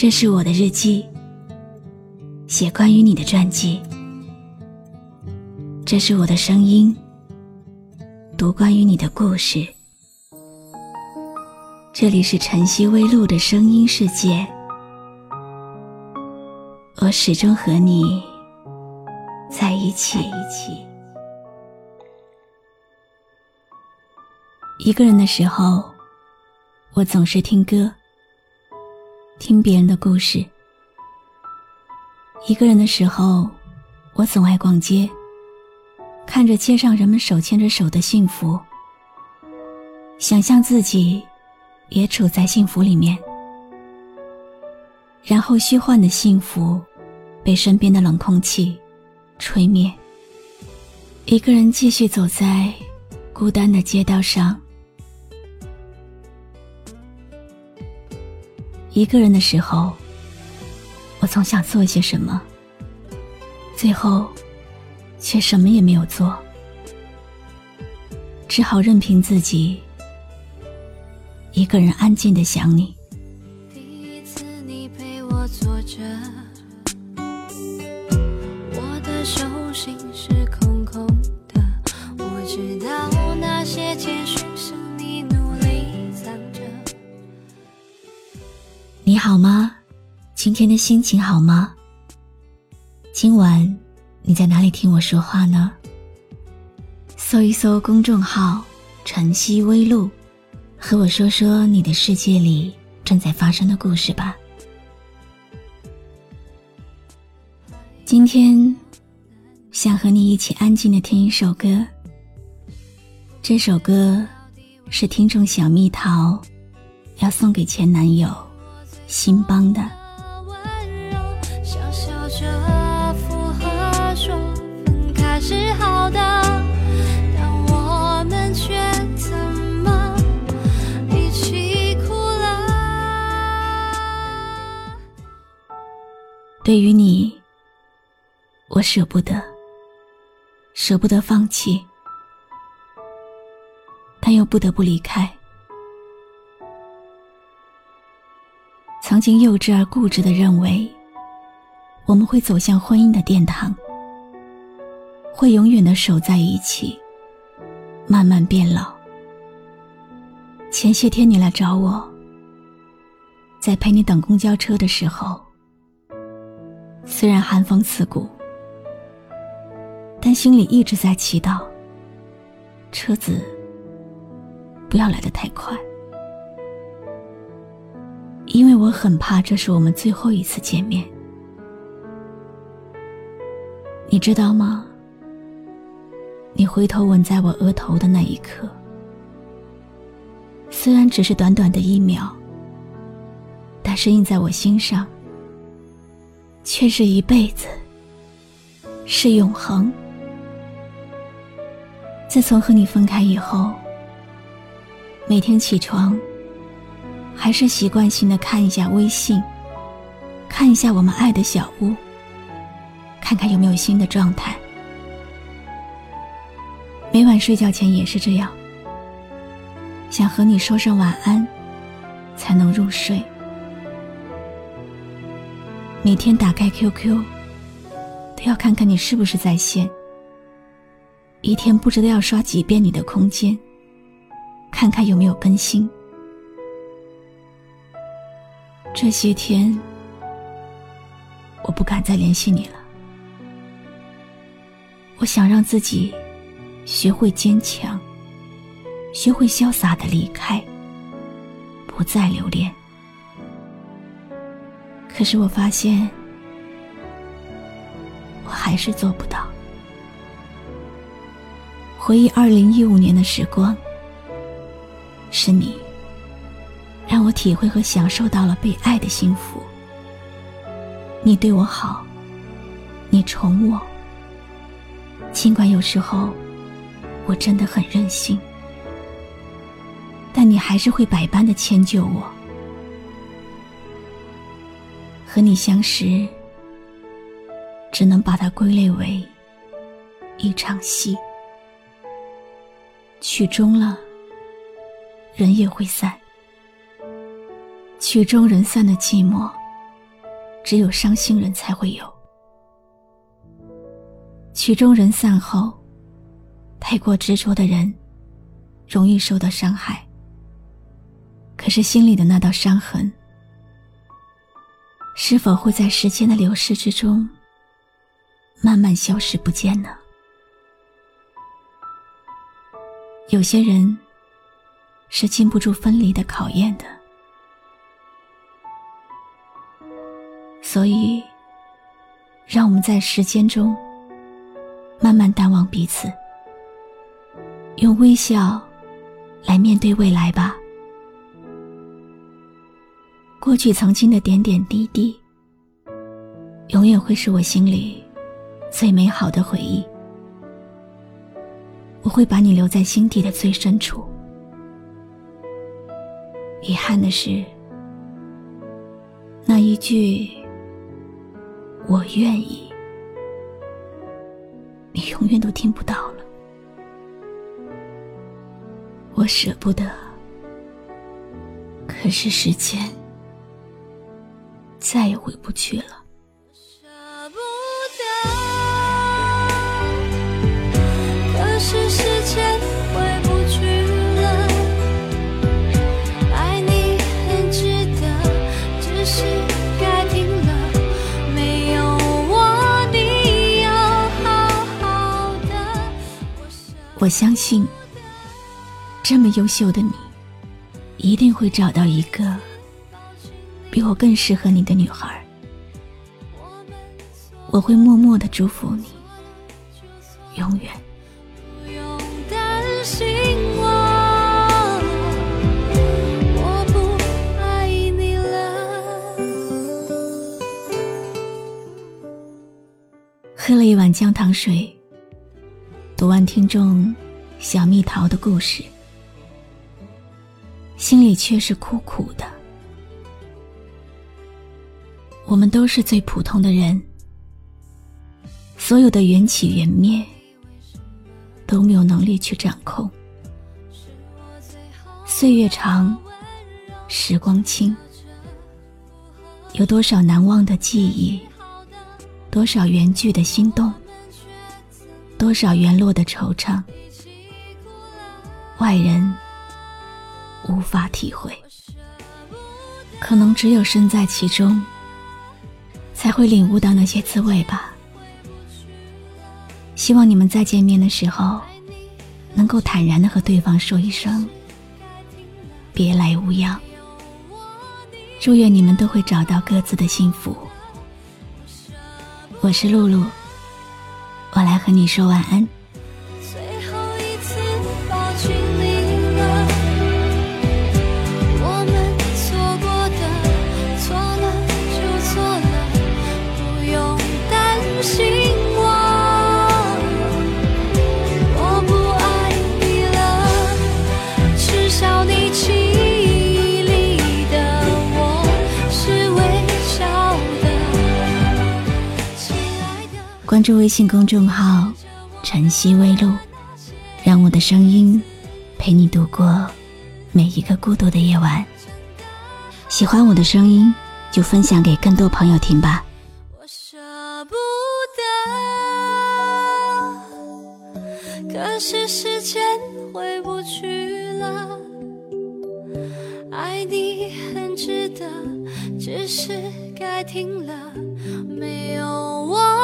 这是我的日记，写关于你的传记。这是我的声音，读关于你的故事。这里是晨曦微露的声音世界，我始终和你在一起。一个人的时候，我总是听歌。听别人的故事。一个人的时候，我总爱逛街，看着街上人们手牵着手的幸福，想象自己也处在幸福里面，然后虚幻的幸福被身边的冷空气吹灭。一个人继续走在孤单的街道上。一个人的时候，我总想做些什么，最后却什么也没有做，只好任凭自己一个人安静的想你。今天的心情好吗？今晚你在哪里听我说话呢？搜一搜公众号“晨曦微露”，和我说说你的世界里正在发生的故事吧。今天想和你一起安静的听一首歌。这首歌是听众小蜜桃要送给前男友。新邦的。对于你，我舍不得，舍不得放弃，但又不得不离开。曾经幼稚而固执的认为，我们会走向婚姻的殿堂，会永远的守在一起，慢慢变老。前些天你来找我，在陪你等公交车的时候，虽然寒风刺骨，但心里一直在祈祷，车子不要来得太快。因为我很怕这是我们最后一次见面，你知道吗？你回头吻在我额头的那一刻，虽然只是短短的一秒，但是印在我心上，却是一辈子，是永恒。自从和你分开以后，每天起床。还是习惯性的看一下微信，看一下我们爱的小屋，看看有没有新的状态。每晚睡觉前也是这样，想和你说声晚安，才能入睡。每天打开 QQ，都要看看你是不是在线。一天不知道要刷几遍你的空间，看看有没有更新。这些天，我不敢再联系你了。我想让自己学会坚强，学会潇洒的离开，不再留恋。可是我发现，我还是做不到。回忆二零一五年的时光，是你。让我体会和享受到了被爱的幸福。你对我好，你宠我。尽管有时候我真的很任性，但你还是会百般的迁就我。和你相识，只能把它归类为一场戏。曲终了，人也会散。曲终人散的寂寞，只有伤心人才会有。曲终人散后，太过执着的人，容易受到伤害。可是心里的那道伤痕，是否会在时间的流逝之中，慢慢消失不见呢？有些人，是经不住分离的考验的。所以，让我们在时间中慢慢淡忘彼此，用微笑来面对未来吧。过去曾经的点点滴滴，永远会是我心里最美好的回忆。我会把你留在心底的最深处。遗憾的是，那一句。我愿意，你永远都听不到了。我舍不得，可是时间再也回不去了。舍不得，可是时间回不去了。爱你很值得，只是该停了。没有我，你要好好的。我相信，这么优秀的你，一定会找到一个。比我更适合你的女孩。我会默默的祝福你，永远。喝了一碗姜糖水。读完听众小蜜桃的故事，心里却是苦苦的。我们都是最普通的人，所有的缘起缘灭都没有能力去掌控。岁月长，时光轻，有多少难忘的记忆，多少缘聚的心动。多少缘落的惆怅，外人无法体会，可能只有身在其中，才会领悟到那些滋味吧。希望你们再见面的时候，能够坦然的和对方说一声“别来无恙”。祝愿你们都会找到各自的幸福。我是露露。我来和你说晚安。微信公众号“晨曦微露”，让我的声音陪你度过每一个孤独的夜晚。喜欢我的声音，就分享给更多朋友听吧。我舍不得，可是时间回不去了。爱你很值得，只是该停了，没有我。